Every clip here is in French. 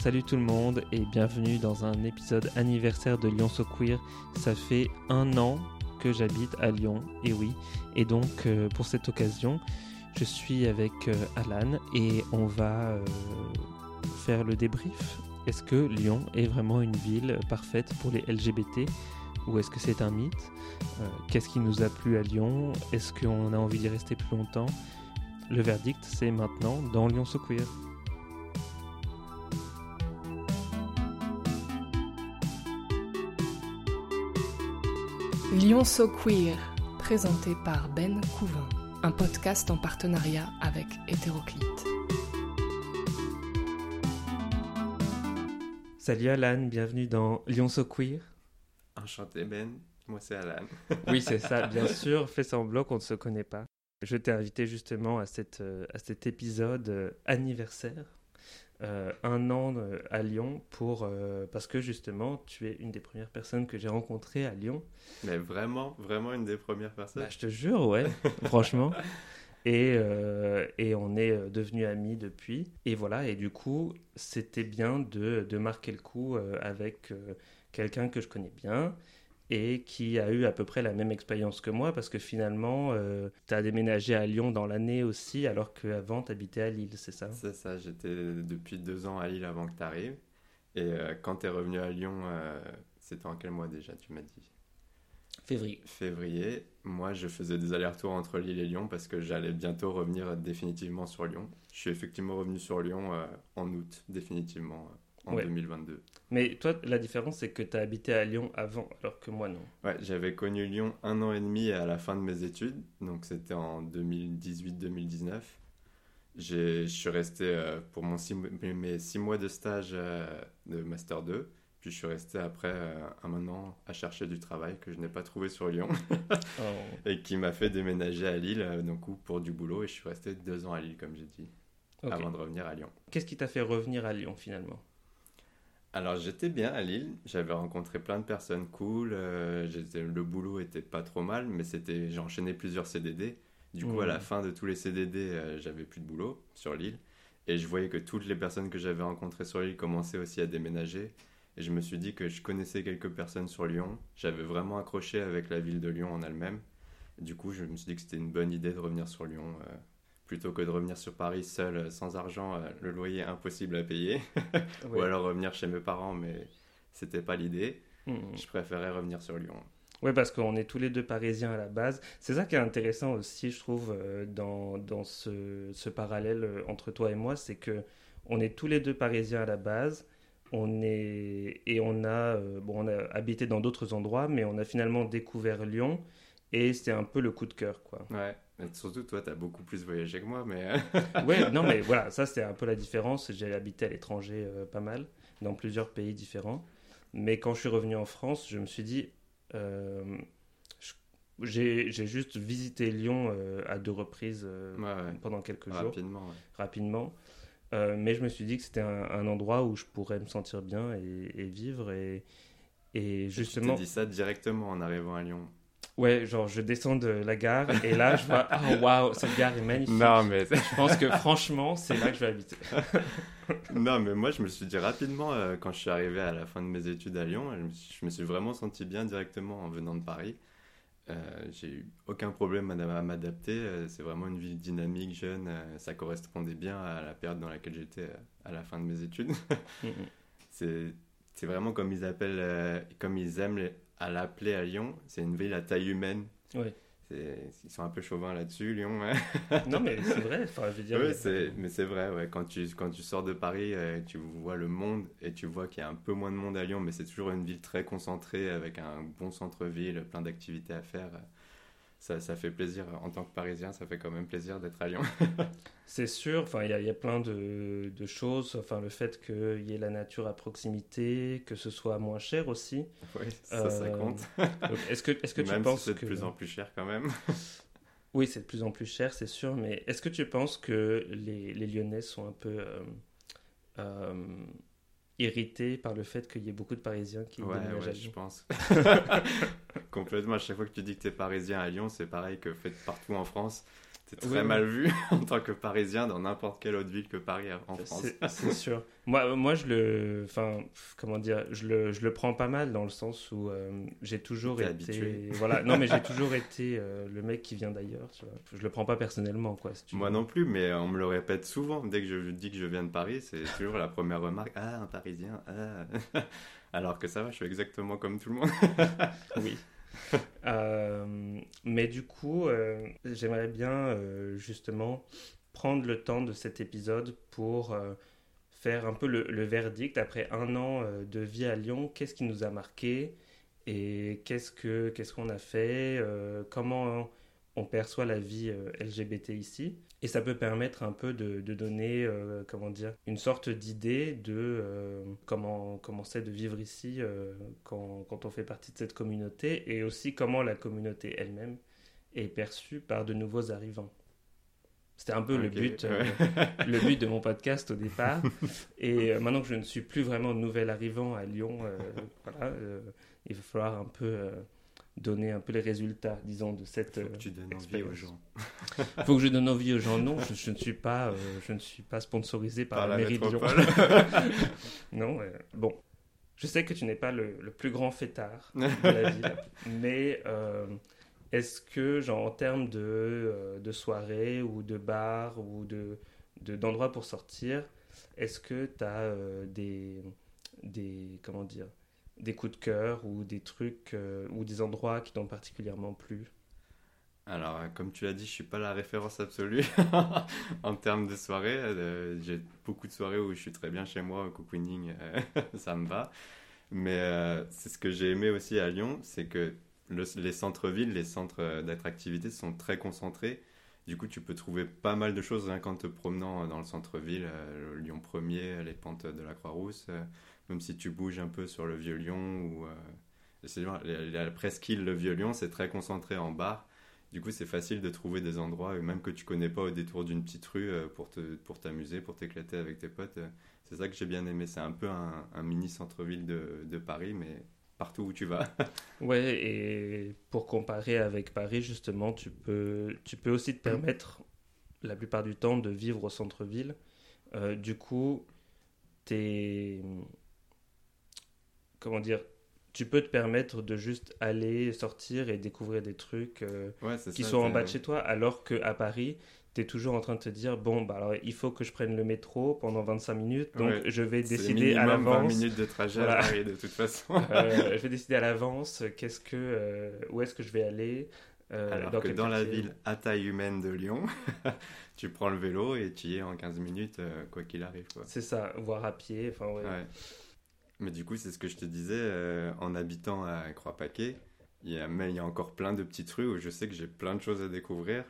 Salut tout le monde et bienvenue dans un épisode anniversaire de Lyon So Queer. Ça fait un an que j'habite à Lyon, et oui. Et donc euh, pour cette occasion, je suis avec euh, Alan et on va euh, faire le débrief. Est-ce que Lyon est vraiment une ville parfaite pour les LGBT ou est-ce que c'est un mythe? Qu'est-ce qui nous a plu à Lyon? Est-ce qu'on a envie d'y rester plus longtemps? Le verdict, c'est maintenant dans Lyon So Queer. Lyon So Queer, présenté par Ben Couvin, un podcast en partenariat avec Hétéroclite. Salut Alan, bienvenue dans Lyon So Queer. Enchanté Ben, moi c'est Alan. oui, c'est ça, bien sûr, fais semblant qu'on ne se connaît pas. Je t'ai invité justement à, cette, euh, à cet épisode euh, anniversaire euh, un an euh, à Lyon pour euh, parce que justement tu es une des premières personnes que j'ai rencontrées à Lyon. Mais vraiment, vraiment une des premières personnes. Bah, je te jure, ouais, franchement. Et, et, on est devenus amis depuis. Et voilà, et du coup, c'était bien de, de, marquer le coup avec quelqu'un que je connais bien et qui a eu à peu près la même expérience que moi parce que finalement, euh, tu as déménagé à Lyon dans l'année aussi alors qu'avant tu habitais à Lille, c'est ça? C'est ça, j'étais depuis deux ans à Lille avant que tu arrives. Et euh, quand tu es revenu à Lyon, euh, c'était en quel mois déjà, tu m'as dit? Février. Février. Moi, je faisais des allers-retours entre Lille et Lyon parce que j'allais bientôt revenir définitivement sur Lyon. Je suis effectivement revenu sur Lyon en août, définitivement en 2022. Mais toi, la différence, c'est que tu as habité à Lyon avant, alors que moi, non. Ouais, j'avais connu Lyon un an et demi à la fin de mes études, donc c'était en 2018-2019. Je suis resté euh, pour mon mes six mois de stage euh, de Master 2, puis je suis resté après euh, un an à chercher du travail que je n'ai pas trouvé sur Lyon, oh. et qui m'a fait déménager à Lille, donc pour du boulot, et je suis resté deux ans à Lille, comme j'ai dit, avant de revenir à Lyon. Qu'est-ce qui t'a fait revenir à Lyon finalement? Alors j'étais bien à Lille, j'avais rencontré plein de personnes cool, euh, le boulot était pas trop mal, mais c'était j'ai enchaîné plusieurs CDD. Du coup, à la mmh. fin de tous les CDD, euh, j'avais plus de boulot sur l'île. Et je voyais que toutes les personnes que j'avais rencontrées sur l'île commençaient aussi à déménager. Et je me suis dit que je connaissais quelques personnes sur Lyon. J'avais vraiment accroché avec la ville de Lyon en elle-même. Du coup, je me suis dit que c'était une bonne idée de revenir sur Lyon. Euh, plutôt que de revenir sur Paris seul, euh, sans argent, euh, le loyer impossible à payer, ou alors revenir chez mes parents, mais c'était pas l'idée. Hmm. Je préférais revenir sur Lyon. Oui, parce qu'on est tous les deux parisiens à la base. C'est ça qui est intéressant aussi, je trouve, euh, dans, dans ce, ce, parallèle entre toi et moi, c'est que on est tous les deux parisiens à la base. On est et on a bon, on a habité dans d'autres endroits, mais on a finalement découvert Lyon et c'était un peu le coup de cœur, quoi. Ouais surtout, toi, tu as beaucoup plus voyagé que moi, mais... ouais, non, mais voilà, ça, c'est un peu la différence. J'ai habité à l'étranger euh, pas mal, dans plusieurs pays différents. Mais quand je suis revenu en France, je me suis dit... Euh, j'ai juste visité Lyon euh, à deux reprises pendant quelques jours. Rapidement, Rapidement. mais je me suis dit que c'était un, endroit où je pourrais me sentir bien et, vivre. Et, et justement... tu dit ça directement en arrivant à Lyon Ouais, genre je descends de la gare et là je vois, oh waouh, cette gare est magnifique. Non, mais. je pense que franchement, c'est là que je vais habiter. non, mais moi je me suis dit rapidement, euh, quand je suis arrivé à la fin de mes études à Lyon, je me suis, vraiment senti bien directement en venant de Paris. Euh, j'ai eu aucun problème à, m'adapter. Euh, c'est vraiment une ville dynamique, jeune. ça correspondait bien à la période dans laquelle j'étais à la fin de mes études. c'est c'est vraiment comme ils appellent, comme ils aiment les, à l'appeler à Lyon, c'est une ville à taille humaine. Oui. Ils sont un peu chauvins là-dessus, Lyon. non, mais c'est vrai. Enfin, je veux dire, oui, mais c'est vrai. Ouais. Quand, tu, quand tu sors de Paris, euh, tu vois le monde et tu vois qu'il y a un peu moins de monde à Lyon, mais c'est toujours une ville très concentrée avec un bon centre-ville, plein d'activités à faire ça, ça, fait plaisir. En tant que Parisien, ça fait quand même plaisir d'être à Lyon. c'est sûr, enfin, il y, y, a plein de, de, choses. Enfin, le fait qu'il y ait la nature à proximité, que ce soit moins cher aussi. Oui, ça, ça euh, compte. Est-ce que, est-ce que tu penses si c'est de plus en plus cher quand même Oui, c'est de plus en plus cher, c'est sûr. Mais est-ce que tu penses que les, les Lyonnais sont un peu euh, euh, irrité par le fait qu'il y ait beaucoup de Parisiens qui ouais, ouais, je pense. Complètement. À chaque fois que tu dis que tu es Parisien à Lyon, c'est pareil que fait partout en France. T'es très mal vu en tant que Parisien dans n'importe quelle autre ville que Paris en France. C'est sûr. Moi, moi, je le, enfin, comment dire, je le, je le prends pas mal dans le sens où euh, j'ai toujours été, habitué. voilà, non, mais j'ai toujours été euh, le mec qui vient d'ailleurs. Je le prends pas personnellement, quoi. moi non plus, mais on me le répète souvent. Dès que je dis que je viens de Paris, c'est toujours la première remarque. Ah, un Parisien. Ah. Alors que ça va, je suis exactement comme tout le monde. oui. Euh, mais du coup, euh, j'aimerais bien euh, justement prendre le temps de cet épisode pour faire un peu le, verdict après un an de vie à Lyon. Qu'est-ce qui nous a marqué et qu'est-ce que qu'est-ce qu'on a fait Comment on perçoit la vie LGBT ici et ça peut permettre un peu de, donner, euh, comment dire, une sorte d'idée de euh, comment comment c'est de vivre ici euh, quand, quand, on fait partie de cette communauté et aussi comment la communauté elle-même est perçue par de nouveaux arrivants. C'était un peu le, but, le but de mon podcast au départ. Et maintenant que je ne suis plus vraiment nouvel arrivant à Lyon, voilà, il va falloir un peu donner un peu les résultats, disons, de cette. Faut que tu donnes envie aux gens. Faut que je donne envie aux gens. Non, je, ne suis pas, euh, je ne suis pas sponsorisé par, la, mairie de Lyon. non, euh, bon. Je sais que tu n'es pas le, plus grand fêtard de la ville, mais euh, est-ce que, genre, en termes de, de soirées ou de bars ou de d'endroits pour sortir, est-ce que tu as des, des comment dire des coups de cœur ou des trucs euh, ou des endroits qui t'ont particulièrement plu? Alors, euh, comme tu l'as dit, je suis pas la référence absolue en termes de soirées. Euh, j'ai beaucoup de soirées où je suis très bien chez moi, au cocooning, ça me va. Mais c'est ce que j'ai aimé aussi à Lyon, c'est que les centres-villes, les centres d'attractivité sont très concentrés. Du coup, tu peux trouver pas mal de choses hein, quand te promenant dans le centre-ville, Lyon 1er, les pentes de la Croix-Rousse même si tu bouges un peu sur le Vieux-Lyon ou euh, la, presqu'île le Vieux-Lyon, c'est très concentré en bar. Du coup, c'est facile de trouver des endroits, euh, même que tu connais pas au détour d'une petite rue, euh, pour pour t'amuser, pour t'éclater avec tes potes. C'est ça que j'ai bien aimé. C'est un peu un, mini centre-ville de, de, Paris, mais partout où tu vas. ouais, et pour comparer avec Paris, justement, tu peux, tu peux aussi te permettre, la plupart du temps, de vivre au centre-ville. du coup, t'es comment dire, tu peux te permettre de juste aller sortir et découvrir des trucs euh, qui sont en bas de chez toi, alors qu'à Paris, tu es toujours en train de te dire bon, bah alors il faut que je prenne le métro pendant 25 minutes, donc je vais décider à l'avance. 20 minutes de trajet à Paris de toute façon. Euh, je vais décider à l'avance qu'est-ce que, euh, où est-ce que je vais aller. alors dans que dans la ville à taille humaine de Lyon, tu prends le vélo et tu y es en 15 minutes, quoi qu'il arrive. C'est ça, voire à pied. Enfin, ouais. Mais du coup, c'est ce que je te disais, euh, en habitant à Croix-Paquet, il y, a, il y a encore plein de petites rues où je sais que j'ai plein de choses à découvrir,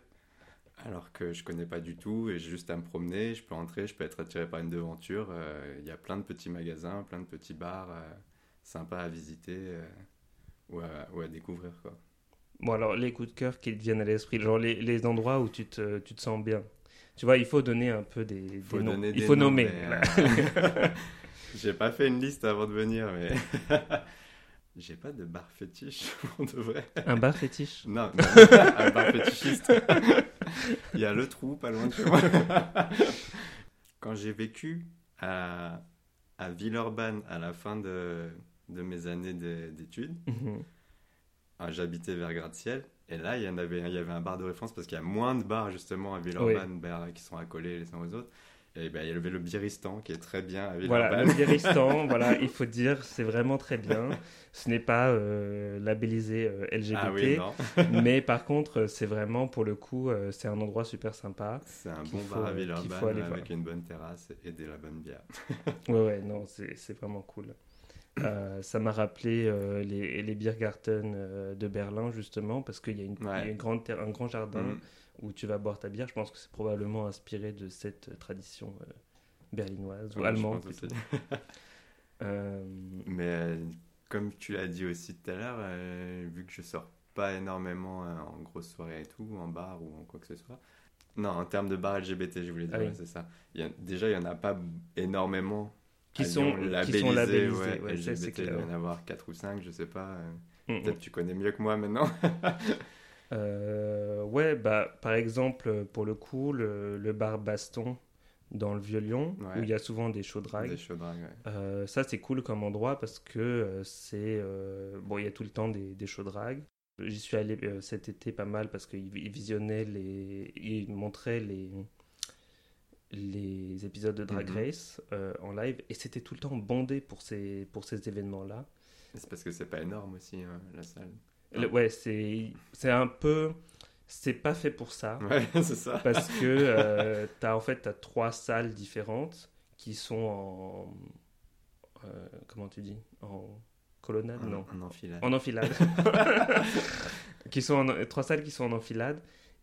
alors que je connais pas du tout, et j'ai juste à me promener, je peux entrer, je peux être attiré par une devanture, euh, il y a plein de petits magasins, plein de petits bars euh, sympas à visiter ou à, ou, à, découvrir. Quoi. Bon, alors les coups de cœur qui te viennent à l'esprit, genre les, les endroits où tu te, tu te sens bien. Tu vois, il faut donner un peu des, des noms. il faut nommer. J'ai pas fait une liste avant de venir, mais. J'ai pas de bar fétiche, on devrait. Un bar fétiche? Non, un bar fétichiste. Il y a le trou pas loin de chez moi. Quand j'ai vécu à, à Villeurbanne à la fin de, de mes années d'études, mhm. ah, j'habitais vers Gratte-Ciel. Et là, il y, en avait, il y avait un bar de référence parce qu'il y a moins de bars justement à Villeurbanne qui sont accolés les uns aux autres. Et ben, il y avait le Biristan qui est très bien à Voilà, le Biristan, voilà, il faut dire, c'est vraiment très bien. Ce n'est pas euh, labellisé euh, LGBT, ah mais par contre, c'est vraiment, pour le coup, euh, c'est un endroit super sympa. C'est un bon bar à Villeurbanne avec une bonne terrasse et de la bonne bière. ouais, ouais, non, c'est vraiment cool. ça m'a rappelé les, les Biergarten de Berlin, justement, parce qu'il y a, une, une grande un grand jardin. Mm où tu vas boire ta bière. Je pense que c'est probablement inspiré de cette tradition euh, berlinoise ou allemande plutôt. Euh, Mais euh, comme tu l'as dit aussi tout à l'heure, vu que je sors pas énormément en grosse soirée et tout, en bar ou en quoi que ce soit. Non, en termes de bar LGBT, je voulais dire, ah c'est ça. Il y a, déjà, il n'y en a pas énormément qui, sont, labellisés, qui sont labellisés. Ouais, LGBT, il doit y en avoir 4 ou 5, je sais pas. Mm, mm. Peut-être tu connais mieux que moi maintenant. Euh, ouais, bah, par exemple, pour le coup, le, le bar Baston dans le Vieux-Lyon, Ouais. où il y a souvent des show drags. Des show ouais. Euh, ça, c'est cool comme endroit parce que euh, c'est. bon, il y a tout le temps des, des show drags. J'y suis allé cet été pas mal parce qu'il il visionnait les. Il montrait les. les épisodes de Drag Mhm. Race euh, en live et c'était tout le temps bondé pour ces, pour ces événements-là. C'est parce que c'est pas énorme aussi, hein, la salle. Le- ouais, c'est c'est un peu. C'est pas fait pour ça. Ouais, c'est ça. Parce que euh, t'as en fait as trois salles différentes qui sont en. euh, comment tu dis? En colonnade? Non. un enfilade. En enfilade. qui sont en- trois salles qui sont en enfilade.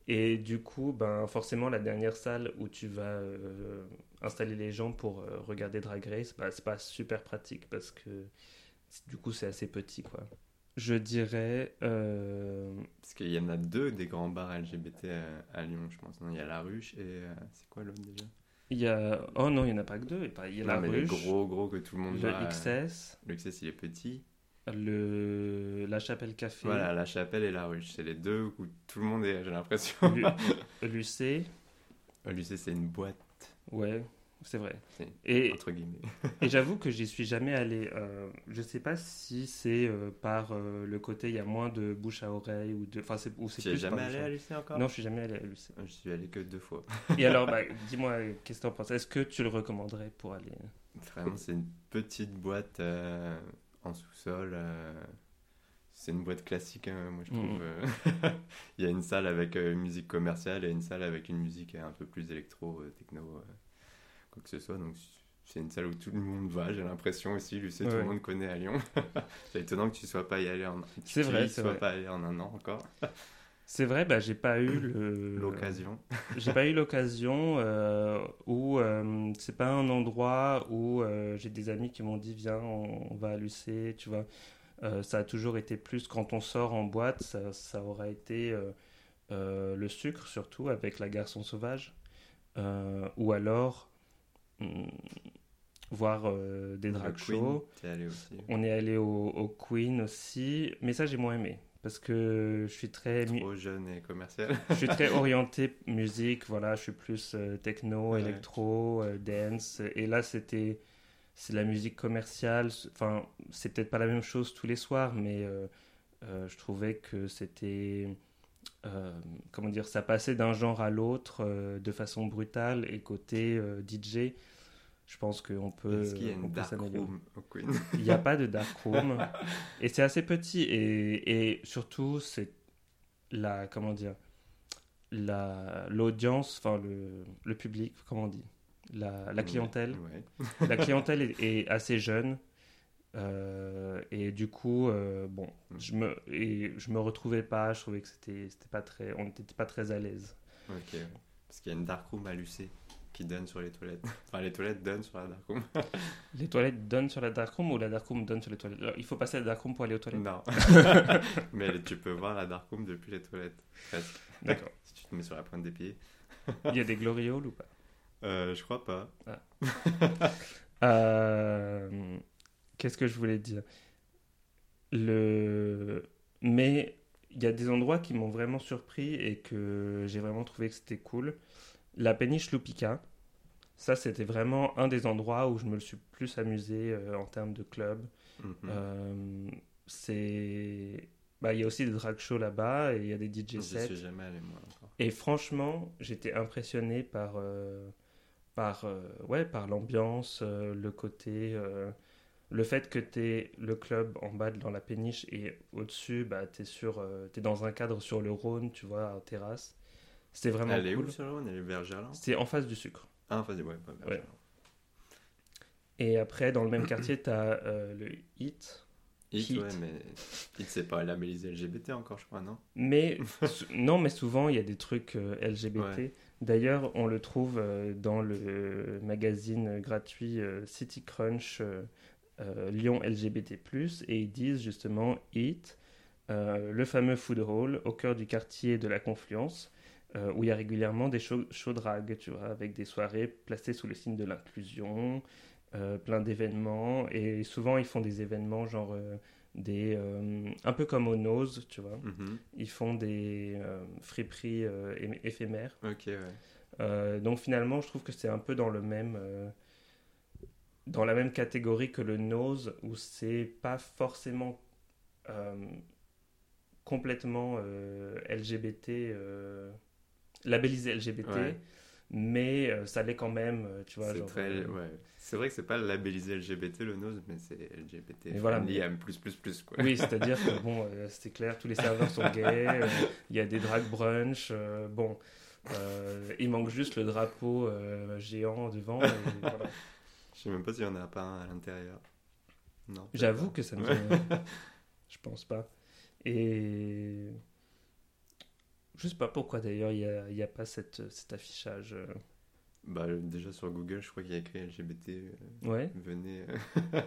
Et du coup, ben, forcément, la dernière salle où tu vas euh, installer les gens pour euh, regarder Drag Race, bah, c'est pas super pratique parce que du coup, c'est assez petit. quoi. Je dirais. euh, Parce qu'il y en a deux des grands bars LGBT à, à Lyon, je pense. non Il y a La Ruche et. euh, c'est quoi l'autre déjà? Il y a. Oh non, il n'y en a pas que deux. Il y a Non, la mais les ruche, gros, gros que tout le monde le va. XS, Le XS, il est petit. le... la Chapelle Café, Voilà, La Chapelle et La Ruche. C'est les deux où tout le monde est, j'ai l'impression. Lu- l'UC. L'UC, c'est une boîte, Ouais, c'est vrai. Et, entre guillemets. et j'avoue que j'y suis jamais allé. Euh, je sais pas si c'est euh, par euh, le côté il y a moins de bouche à oreille ou de. Enfin, c'est ou c'est Tu plus jamais allé à l'UC encore? Non, je suis jamais allé à l'UC. Je suis allé que deux fois. Et alors, bah, dis-moi, qu'est-ce que t'en penses? Est-ce que tu le recommanderais pour aller? Vraiment, c'est une petite boîte euh, en sous-sol. c'est une boîte classique, hein, moi je trouve. Mhm. euh. Il y a une salle avec musique commerciale et une salle avec une musique un peu plus électro, techno, quoi que ce soit. Donc c'est une salle où tout le monde va, j'ai l'impression aussi. Lui, tout le monde connaît à Lyon. c'est étonnant que tu sois pas y allé en. tu- vrai, y c'est sois vrai. pas allé en un an encore. C'est vrai, bah, j'ai pas eu L'occasion. J'ai pas eu l'occasion euh, où euh, c'est pas un endroit où euh, j'ai des amis qui m'ont dit viens on, on va à l'UC, tu vois. Ça a toujours été plus quand on sort en boîte, ça, ça aura été le sucre surtout avec la garçon sauvage ou alors voir euh, des drag shows. On est allé au, au Queen aussi, mais ça j'ai moins aimé parce que je suis très Trop jeune et commercial. je suis très orienté musique, voilà, je suis plus euh, techno, Ouais. électro, euh, dance. Et là, c'était c'est la musique commerciale. Enfin, c'est peut-être pas la même chose tous les soirs, mais je trouvais que c'était comment dire, ça passait d'un genre à l'autre euh, de façon brutale. Et côté euh, DJ, je pense qu'on peut. Est-ce qu'il y a on une peut dark s'améliorer. room au Queen? Il n'y a pas de dark room. et c'est assez petit. Et, et surtout, c'est la. Comment dire la L'audience, enfin le, le public, comment on dit? La, la clientèle. Ouais. La clientèle est, est assez jeune. Euh, et du coup, euh, bon, je me, et je me retrouvais pas. Je trouvais que c'était c'était pas très, on n'était pas très à l'aise. Ok. Parce qu'il y a une dark room à l'UC qui donne sur les toilettes. Enfin, les toilettes donnent sur la dark room. Les toilettes donnent sur la dark room ou la dark room donne sur les toilettes? Alors, Il faut passer à la dark room pour aller aux toilettes. non. Mais tu peux voir la dark room depuis les toilettes. Presque. D'accord. Si tu te mets sur la pointe des pieds. Il y a des glory holes ou pas? Euh, je crois pas. Euh, Qu'est-ce que je voulais dire? Le... Mais il y a des endroits qui m'ont vraiment surpris et que j'ai vraiment trouvé que c'était cool. La péniche Lupica, ça c'était vraiment un des endroits où je me le suis plus amusé euh, en termes de club. Mhm. Euh, c'est... Bah, il y a aussi des drag shows là-bas et il y a des DJ sets. suis jamais allé, moi, encore. Et franchement, j'étais impressionné par, euh, par, euh, ouais, par l'ambiance, euh, le côté, le fait que tu es le club en bas dans la péniche et au-dessus, bah, tu es, dans un cadre sur le Rhône, tu vois, en terrasse. C'était vraiment Elle est cool. où sur le Rhône? Elle est vers Gerland? C'est en face du sucre. Ah, enfin, ouais, ouais, vers Ouais. Gerland. Et après, dans le même quartier, tu as le HIT. Hit, Hit. ouais, mais Hit, c'est pas labellisé LGBT encore, je crois, non? Mais non, mais souvent il y a des trucs euh, LGBT. Ouais. D'ailleurs, on le trouve euh, dans le magazine gratuit euh, City Crunch euh, Lyon LGBT+, et ils disent justement Eat, euh, le fameux food hall au cœur du quartier de la Confluence, euh, où il y a régulièrement des shows, shows drag, tu vois, avec des soirées placées sous le signe de l'inclusion, euh, plein d'événements, et souvent ils font des événements genre des, un peu comme au Nose, tu vois. Mhm. Ils font des friperies ém- éphémères. Ok, ouais. Donc finalement, je trouve que c'est un peu dans le même, dans la même catégorie que le Nose, où c'est pas forcément euh, complètement euh, LGBT, euh, labellisé LGBT, Ouais. mais ça l'est quand même, tu vois. C'est très, ouais. C'est vrai que c'est pas labellisé LGBT le nose, mais c'est LGBT Mais voilà, friendly mais- M+++, quoi. Oui, c'est-à-dire que bon, c'est clair, tous les serveurs sont gays, il y a des drag brunch, bon, il manque juste le drapeau géant devant. et voilà. Je sais même pas s'il y en a pas un à l'intérieur. Non. J'avoue que ça me Ouais. vient- Je pense pas. Et. Je sais pas pourquoi d'ailleurs il n'y a, pas cette, cet affichage. euh. Bah, déjà sur Google, je crois qu'il y a écrit LGBT. euh, Ouais. venez. euh,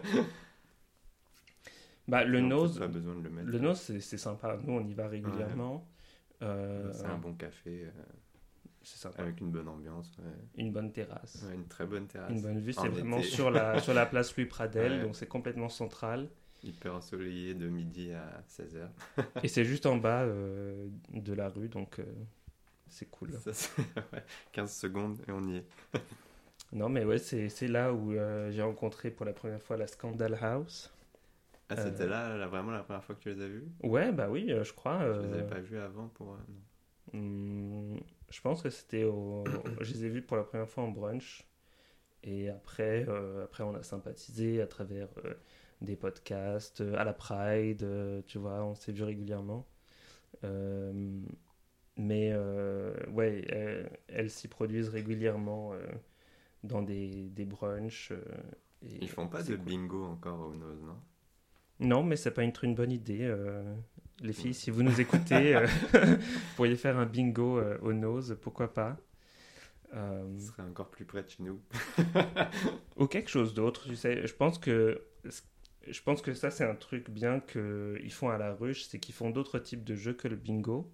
Bah, le nose, Pas besoin de le mettre. le nose c'est sympa. Nous on y va régulièrement. Euh, C'est un bon café euh, c'est avec une bonne ambiance. ouais. Une bonne terrasse. Ouais, une très bonne terrasse. Une bonne vue. C'est vraiment sur la, sur la place Louis Pradel, Ouais. donc c'est complètement central. Hyper ensoleillé de midi à 16h. Et c'est juste en bas euh, de la rue, donc euh, c'est cool. Ça, c'est- ouais, 15 secondes et on y est. Non, mais ouais, c'est là où euh, j'ai rencontré pour la première fois la Scandal House. Ah, c'était là, là, vraiment la première fois que tu les as vus Ouais, bah oui, je crois. Je les avais pas vus avant pour. non. Hum, je pense que c'était au. je les ai vus pour la première fois en brunch. Et après, euh, après on a sympathisé à travers euh, des podcasts, euh, à la Pride, tu vois, on s'est vu régulièrement. Mais ouais, elles, s'y produisent régulièrement dans des, des brunchs. et Ils font pas c'est de cool. bingo encore au Nose, non? Non, mais ça peut être une bonne idée. Euh, les filles, si vous nous écoutez, euh, vous pourriez faire un bingo euh, au nose, pourquoi pas. Euh, Ce serait encore plus près de chez nous. ou quelque chose d'autre, tu sais. Je pense que, je pense que ça, c'est un truc bien qu'ils font à la ruche, c'est qu'ils font d'autres types de jeux que le bingo.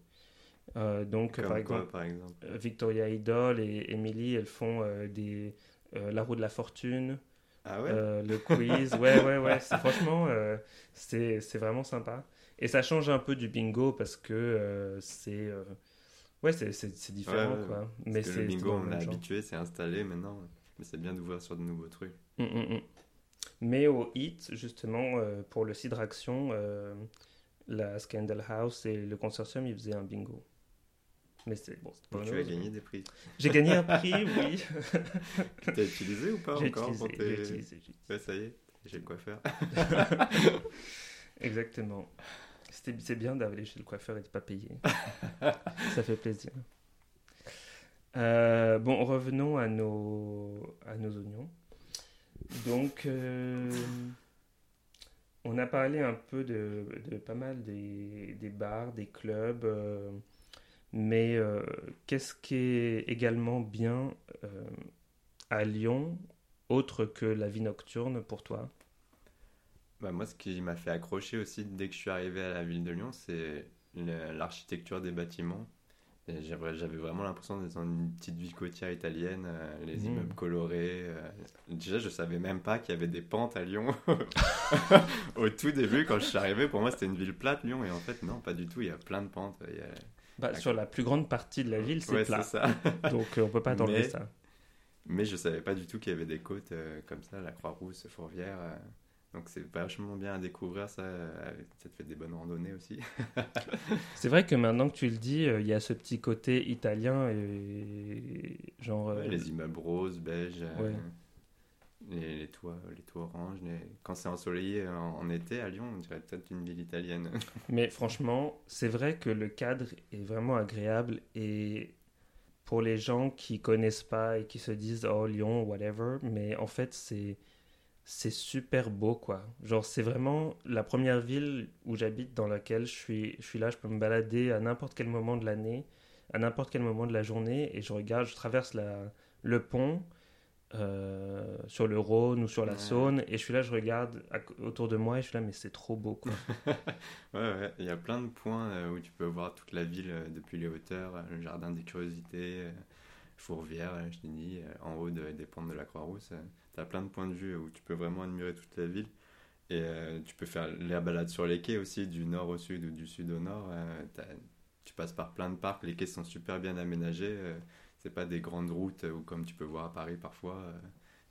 Euh, donc, par quoi, exemple, par exemple euh, Victoria Idol et Emily, elles font euh, des, euh, la roue de la fortune. Ah ouais? Euh, le quiz, ouais, ouais, ouais. Franchement, euh, c'est, c'est vraiment sympa. Et ça change un peu du bingo parce que euh, c'est. euh, ouais, c'est, différent, Ouais, quoi. Mais c'est le bingo, on genre. habitué, c'est installé maintenant. Mais c'est bien d'ouvrir sur de nouveaux trucs. Mm, mm, mm. Mais au HIT, justement, euh, pour le Cidraction, euh, la Scandal House et le consortium, ils faisaient un bingo. Mais c'est bon, tu as gagné des prix. J'ai gagné un prix, oui. Tu t'as utilisé ou pas encore utilisé, pour tes- j'ai utilisé, utilisé. Ouais, ça y est, j'ai quoi faire. Exactement. C'est bien d'aller chez le coiffeur et de pas payer. Ça fait plaisir. Euh, bon, revenons à nos, à nos oignons. Donc, euh, on a parlé un peu de, de pas mal des, des bars, des clubs, euh, mais qu'est-ce qui est également bien à Lyon, autre que la vie nocturne pour toi? Bah, moi, ce qui m'a fait accrocher aussi dès que je suis arrivé à la ville de Lyon, c'est l'architecture des bâtiments. J'avais vraiment l'impression d'être dans une petite ville côtière italienne, euh, les Mhm. immeubles colorés. euh. Déjà, je savais même pas qu'il y avait des pentes à Lyon. Au tout début, quand je suis arrivé, pour moi, c'était une ville plate, Lyon. Et en fait, non, pas du tout. Il y a plein de pentes. Il y a- Bah. Sur la plus grande partie de la ville, c'est Ouais, plat. ça. Donc euh, on peut pas t'enlever Mais- ça. Mais je savais pas du tout qu'il y avait des côtes euh, comme ça, la Croix-Rousse, Fourvière. Donc c'est vachement bien à découvrir ça. euh, ça te fait des bonnes randonnées aussi. C'est vrai que maintenant que tu le dis, euh, il y a ce petit côté italien et genre. euh, Ouais, les immeubles roses, beiges, euh, les, les toits, les toits oranges. les- Quand c'est ensoleillé en, en été à Lyon, on dirait peut-être une ville italienne. Mais franchement, c'est vrai que le cadre est vraiment agréable et pour les gens qui connaissent pas et qui se disent oh Lyon whatever, mais en fait c'est c'est super beau quoi. Genre c'est vraiment la première ville où j'habite dans laquelle je suis je suis là, je peux me balader à n'importe quel moment de l'année, à n'importe quel moment de la journée et je regarde, je traverse la le pont euh, sur le Rhône ou sur la Ouais. Saône et je suis là, je regarde à- autour de moi et je suis là mais c'est trop beau quoi. ouais, ouais, il y a plein de points euh, où tu peux voir toute la ville euh, depuis les hauteurs, le jardin des curiosités, Fourvière, dit, euh, en haut de- des pentes de la Croix-Rousse. tu as plein de points de vue où tu peux vraiment admirer toute la ville. Et euh, tu peux faire la balade sur les quais aussi, du nord au sud ou du sud au nord. Euh, tu passes par plein de parcs, les quais sont super bien aménagés. Euh, c'est pas des grandes routes ou comme tu peux voir à Paris parfois.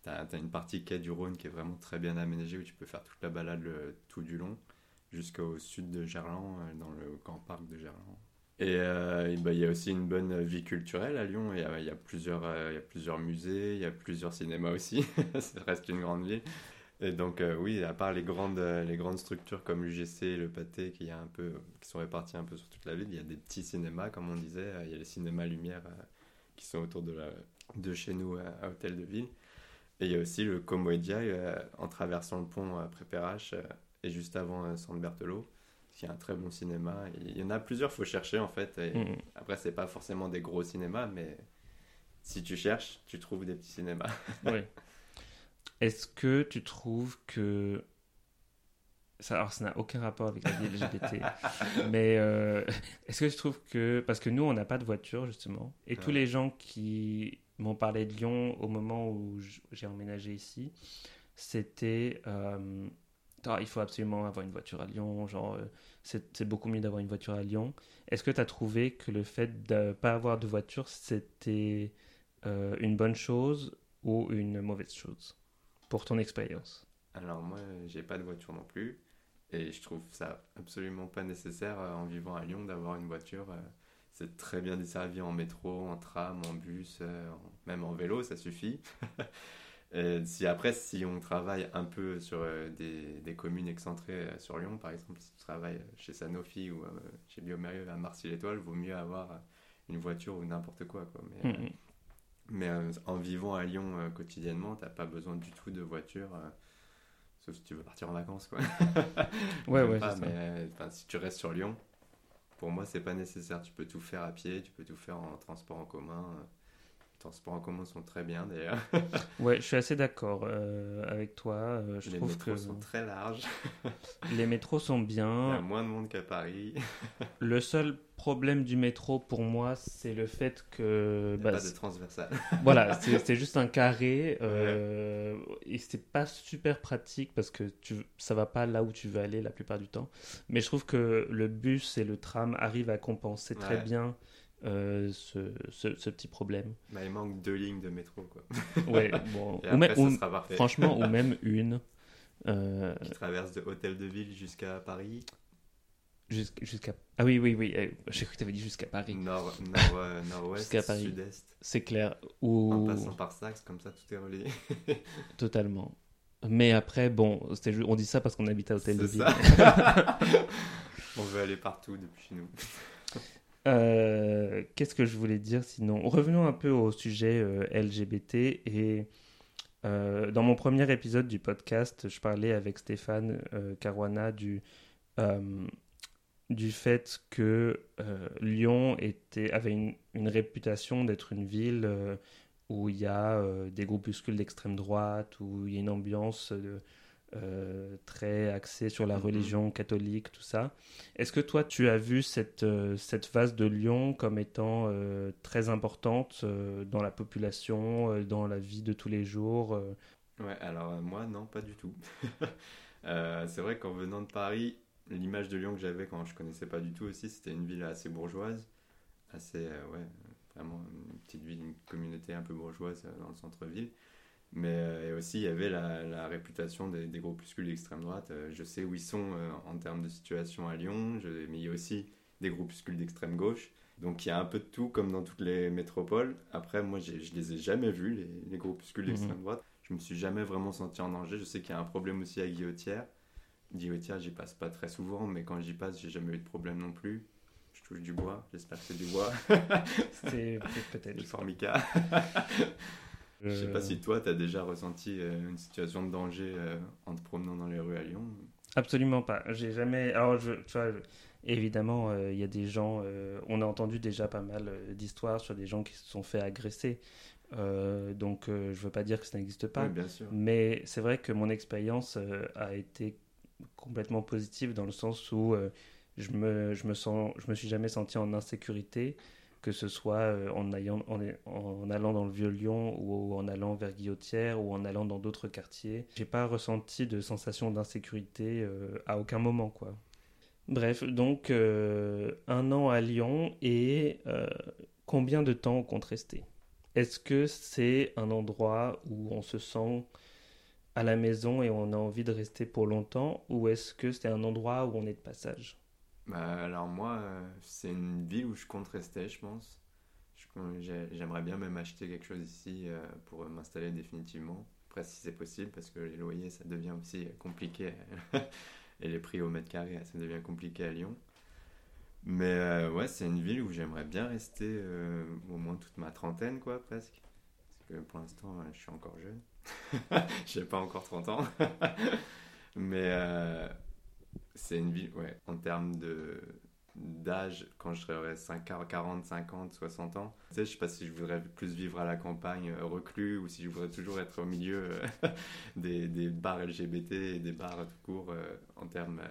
tu as, une partie quai du Rhône qui est vraiment très bien aménagée où tu peux faire toute la balade tout du long jusqu'au sud de Gerland, dans le grand parc de Gerland. Et bah, il y a aussi une bonne vie culturelle à Lyon. Il y, y, a plusieurs, il y a plusieurs musées, il y a plusieurs cinémas aussi. ça reste une grande ville. Et donc, euh, oui, à part les grandes, euh, les grandes structures comme l'UGC, le Pâté, qui, a un peu, qui sont répartis un peu sur toute la ville, il y a des petits cinémas, comme on disait. Il y a les cinémas Lumière euh, qui sont autour de, de chez nous à, Hôtel de Ville. Et il y a aussi le Comoedia en traversant le pont après Perrache et juste avant San Berthelot, qui est un très bon cinéma. il y en a plusieurs, faut chercher en fait. Et mm. Après, c'est pas forcément des gros cinémas, mais si tu cherches, tu trouves des petits cinémas. oui. Est-ce que tu trouves que. Ça, alors, ça n'a aucun rapport avec la vie LGBT. mais euh, est-ce que tu trouves que. Parce que nous, on n'a pas de voiture, justement. Et tous les gens qui m'ont parlé de Lyon au moment où j'ai emménagé ici, c'était. Euh, il faut absolument avoir une voiture à Lyon. Genre, euh, c'est beaucoup mieux d'avoir une voiture à Lyon. Est-ce que tu as trouvé que le fait de ne pas avoir de voiture, c'était une bonne chose ou une mauvaise chose pour ton expérience? Alors moi, j'ai pas de voiture non plus. Et je trouve ça absolument pas nécessaire euh, en vivant à Lyon d'avoir une voiture. Euh, c'est très bien desservi en métro, en tram, en bus, euh, même en vélo, ça suffit. et si après, si on travaille un peu sur des, des, communes excentrées sur Lyon, par exemple, si tu travailles chez Sanofi ou chez Biomérieux à Marcy-l'Étoile, vaut mieux avoir une voiture ou n'importe quoi. quoi. Mais, mm, mm. Mais euh, en vivant à Lyon euh, quotidiennement, t'as pas besoin du tout de voiture, euh, sauf si tu veux partir en vacances, quoi. ouais, ouais. mais si tu restes sur Lyon, pour moi, c'est pas nécessaire. Tu peux tout faire à pied, tu peux tout faire en transport en commun transports en commun sont très bien d'ailleurs. ouais, je suis assez d'accord euh, avec toi. Euh, je les trouve métros que sont très larges. les métros sont bien. Il y a moins de monde qu'à Paris. le seul problème du métro pour moi, c'est le fait que. Il bah, pas de transversal. voilà, c'est juste un carré euh, et c'est pas super pratique parce que tu, ça va pas là où tu veux aller la plupart du temps. Mais je trouve que le bus et le tram arrivent à compenser très bien euh, ce, ce, petit problème. Bah, il manque deux lignes de métro, quoi. ouais, bon, ou même, franchement, ou même une. Euh... Qui traverse de Hôtel de Ville jusqu'à Paris. Jusqu'à. Ah oui, oui, oui. Eh, j'ai cru que tu avais dit jusqu'à Paris. Nord, nord, euh, nord-ouest, sud-est. C'est clair. Ou... En passant par Saxe, comme ça, tout est relié. Totalement. Mais après, bon, on dit ça parce qu'on habite à Hôtel de Ville. on veut aller partout depuis nous. Euh, qu'est-ce que je voulais dire sinon? Revenons un peu au sujet euh, LGBT. Et euh, dans mon premier épisode du podcast, je parlais avec Stéphane Caruana du, du fait que Lyon avait une, une réputation d'être une ville où il y a des groupuscules d'extrême droite, où il y a une ambiance de euh, très axé sur la mm-hmm. religion catholique, tout ça. Est-ce que toi, tu as vu cette, euh, cette phase de Lyon comme étant euh, très importante dans la population, dans la vie de tous les jours Ouais, alors moi, non, pas du tout. c'est vrai qu'en venant de Paris, l'image de Lyon que j'avais quand je connaissais pas du tout aussi, c'était une ville assez bourgeoise, assez, ouais, vraiment une petite ville, une communauté un peu bourgeoise dans le centre-ville. Mais euh, aussi, il y avait la, réputation des, des groupuscules d'extrême droite. Euh, je sais où ils sont euh, en termes de situation à Lyon, mais il y a aussi des groupuscules d'extrême gauche. Donc il y a un peu de tout, comme dans toutes les métropoles. Après, moi, je les ai jamais vus, les, les groupuscules d'extrême mhm. droite. Je me suis jamais vraiment senti en danger. Je sais qu'il y a un problème aussi à Guillotière. Guillotière, j'y passe pas très souvent, mais quand j'y passe, j'ai jamais eu de problème non plus. Je touche du bois, j'espère que c'est du bois. c'est peut-être. Du formica. Je sais pas si toi, tu as déjà ressenti euh, une situation de danger euh, en te promenant dans les rues à Lyon. Absolument pas. J'ai jamais. Alors, je, tu vois, évidemment, euh, il y a des gens. on a entendu déjà pas mal d'histoires sur des gens qui se sont fait agresser. donc, je veux pas dire que ça n'existe pas. bien sûr. Mais c'est vrai que mon expérience a été complètement positive dans le sens où je me, je me sens, je me suis jamais senti en insécurité que ce soit euh, en, allant dans le Vieux-Lyon ou en allant vers Guillotière ou en allant dans d'autres quartiers. J'ai pas ressenti de sensation d'insécurité euh, à aucun moment, quoi. Bref, donc euh, un an à Lyon et combien de temps compte rester? Est-ce que c'est un endroit où on se sent à la maison et on a envie de rester pour longtemps ou est-ce que c'est un endroit où on est de passage? Bah, alors moi, euh, c'est une ville où je compte rester, je pense. J'aimerais bien même acheter quelque chose ici euh, pour m'installer définitivement. Après, si c'est possible, parce que les loyers, ça devient aussi compliqué. et les prix au mètre carré, ça devient compliqué à Lyon. Mais euh, ouais, c'est une ville où j'aimerais bien rester au moins toute ma trentaine, quoi, presque. Parce que pour l'instant, je suis encore jeune. Je n'ai pas encore 30 ans. Mais c'est une ville, ouais, en termes de d'âge, quand je serais 5, 40, 50, 60 ans. Tu sais, je sais pas si je voudrais plus vivre à la campagne euh, reclus ou si je voudrais toujours être au milieu euh, des, des, bars LGBT et des bars tout court euh, en termes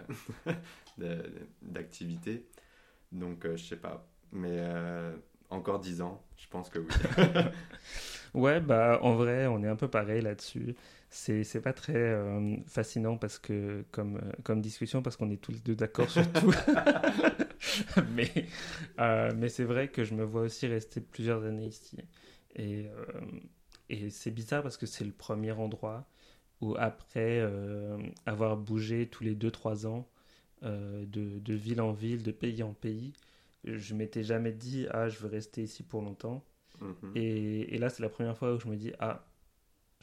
d'activité. Donc, je sais pas. Mais encore 10 ans, je pense que oui. ouais, bah en vrai, on est un peu pareil là-dessus c'est pas très euh, fascinant parce que comme, euh, comme discussion parce qu'on est tous les deux d'accord sur tout. mais euh, mais c'est vrai que je me vois aussi rester plusieurs années ici. Et, et c'est bizarre parce que c'est le premier endroit où après avoir bougé tous les 2-3 ans de, de, ville en ville, de pays en pays, je m'étais jamais dit ah je veux rester ici pour longtemps. Mm-hmm. et, et là c'est la première fois où je me dis ah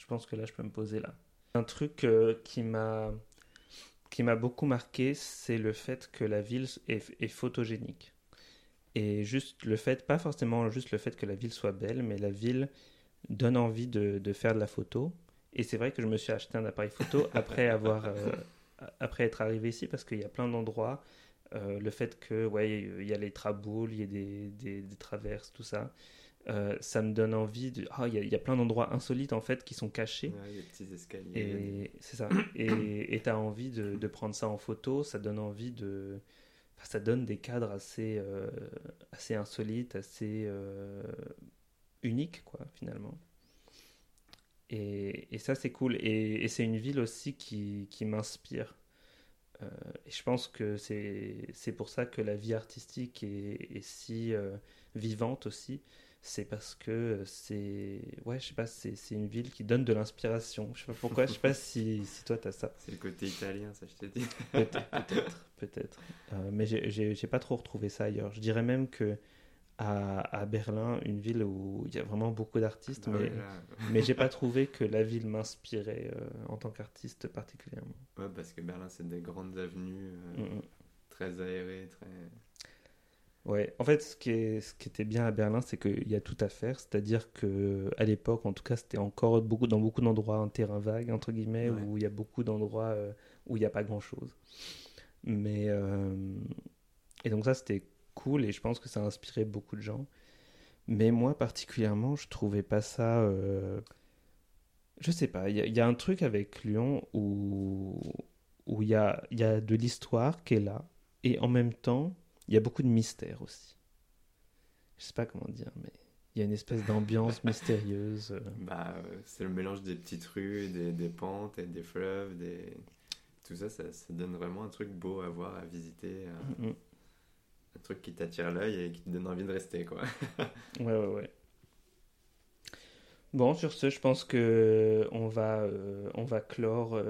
je pense que là, je peux me poser là. Un truc euh, qui m'a qui m'a beaucoup marqué, c'est le fait que la ville est, photogénique. Et juste le fait, pas forcément juste le fait que la ville soit belle, mais la ville donne envie de, de faire de la photo. Et c'est vrai que je me suis acheté un appareil photo après avoir euh, après être arrivé ici parce qu'il y a plein d'endroits. Euh, le fait que ouais il y a les traboules, il y a des, des, des traverses, tout ça. Euh, ça me donne envie de. Ah, il y, a plein d'endroits insolites en fait qui sont cachés. il y a des petits escaliers. Et c'est ça. et tu as envie de, de, prendre ça en photo. Ça donne envie de. ça donne des cadres assez, euh, assez insolites, assez euh, uniques, quoi, finalement. Et, et ça, c'est cool. Et, et c'est une ville aussi qui, qui m'inspire. et je pense que c'est pour ça que la vie artistique est, est si vivante aussi c'est parce que c'est ouais je sais pas c'est une ville qui donne de l'inspiration. Je sais pas pourquoi je sais pas si, si toi t'as ça. C'est le côté italien ça je t'ai dit peut-être peut-être euh, mais j'ai pas trop retrouvé ça ailleurs. Je dirais même que à, à Berlin une ville où il y a vraiment beaucoup d'artistes ah mais mais j'ai pas trouvé que la ville m'inspirait euh, en tant qu'artiste particulièrement. Ouais parce que Berlin c'est des grandes avenues euh, mm, mm. très aérées très Ouais, en fait, ce qui, est, ce qui était bien à Berlin, c'est qu'il y a tout à faire. C'est-à-dire que à l'époque, en tout cas, c'était encore beaucoup, dans beaucoup d'endroits un terrain vague, entre guillemets, où il y a beaucoup d'endroits euh, où il n'y a pas grand-chose. Mais. Euh, et donc, ça, c'était cool et je pense que ça a inspiré beaucoup de gens. Mais moi, particulièrement, je trouvais pas ça. Euh... Je sais pas, il y, y, a un truc avec Lyon où il y, a, y a de l'histoire qui est là. Et en même temps il y a beaucoup de mystère aussi. Je sais pas comment dire, mais il y a une espèce d'ambiance mystérieuse. Euh. Bah, euh, c'est le mélange des petites rues, des, des, pentes et des fleuves, des... tout ça, ça, donne vraiment un truc beau à voir, à visiter. Un, mm, mm. un truc qui t'attire l'œil et qui te donne envie de rester, quoi. ouais, ouais, ouais. Bon, sur ce, je pense que on va, euh, on va clore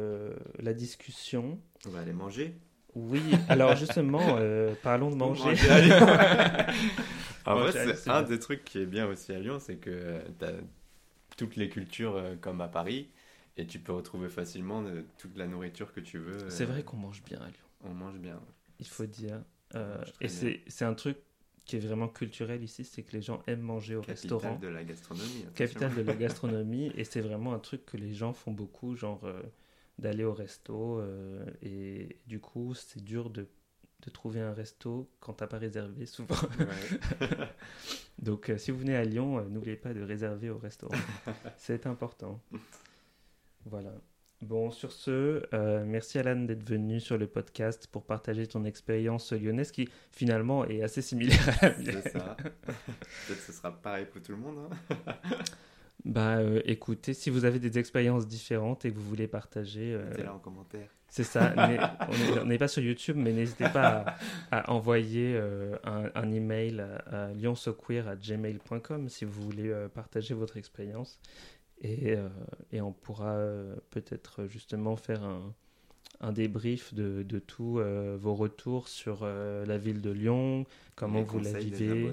la discussion. On va aller manger. Oui, alors justement, euh, parlons de manger. en vrai, c'est un des trucs qui est bien aussi à Lyon, c'est que euh, tu as toutes les cultures euh, comme à Paris et tu peux retrouver facilement toute la nourriture que tu veux. C'est vrai qu'on mange bien à Lyon. On mange bien. Il faut dire. et c'est un truc qui est vraiment culturel ici, c'est que les gens aiment manger au restaurant. Capitale de la gastronomie. Capitale de la gastronomie, et c'est vraiment un truc que les gens font beaucoup, genre d'aller au resto. Euh, et du coup, c'est dur de, de, trouver un resto quand t'as pas réservé souvent. Donc, euh, si vous venez à Lyon, euh, n'oubliez pas de réserver au restaurant. c'est important. Voilà. Bon, sur ce, merci Alan d'être venu sur le podcast pour partager ton expérience lyonnaise qui finalement est assez similaire à la mienne. C'est ça. Peut-être que ce sera pareil pour tout le monde. hein. Bah euh, écoutez, si vous avez des expériences différentes et que vous voulez partager, euh, Mettez-la en commentaire. c'est ça. on est- on n'est pas sur YouTube, mais n'hésitez pas à, à envoyer euh, un, un email à, à si vous voulez partager votre expérience. Et, et on pourra peut-être justement faire un, un débrief de, de tous vos retours sur la ville de Lyon, comment Les vous la vivez.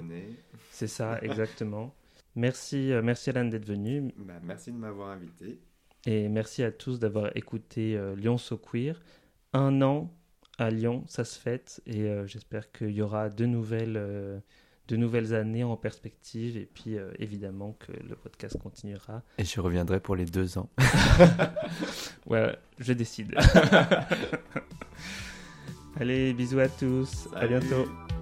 C'est ça, exactement. Merci, euh, merci Alan d'être venu Bah, merci de m'avoir invité. et merci à tous d'avoir écouté euh, Lyon So Queer. Un an à Lyon, ça se fête et euh, j'espère qu'il y aura de nouvelles, euh, de nouvelles années en perspective et puis euh, évidemment que le podcast continuera. Et je reviendrai pour les deux ans. Ouais, je décide. Allez, bisous à tous, à Salut. bientôt.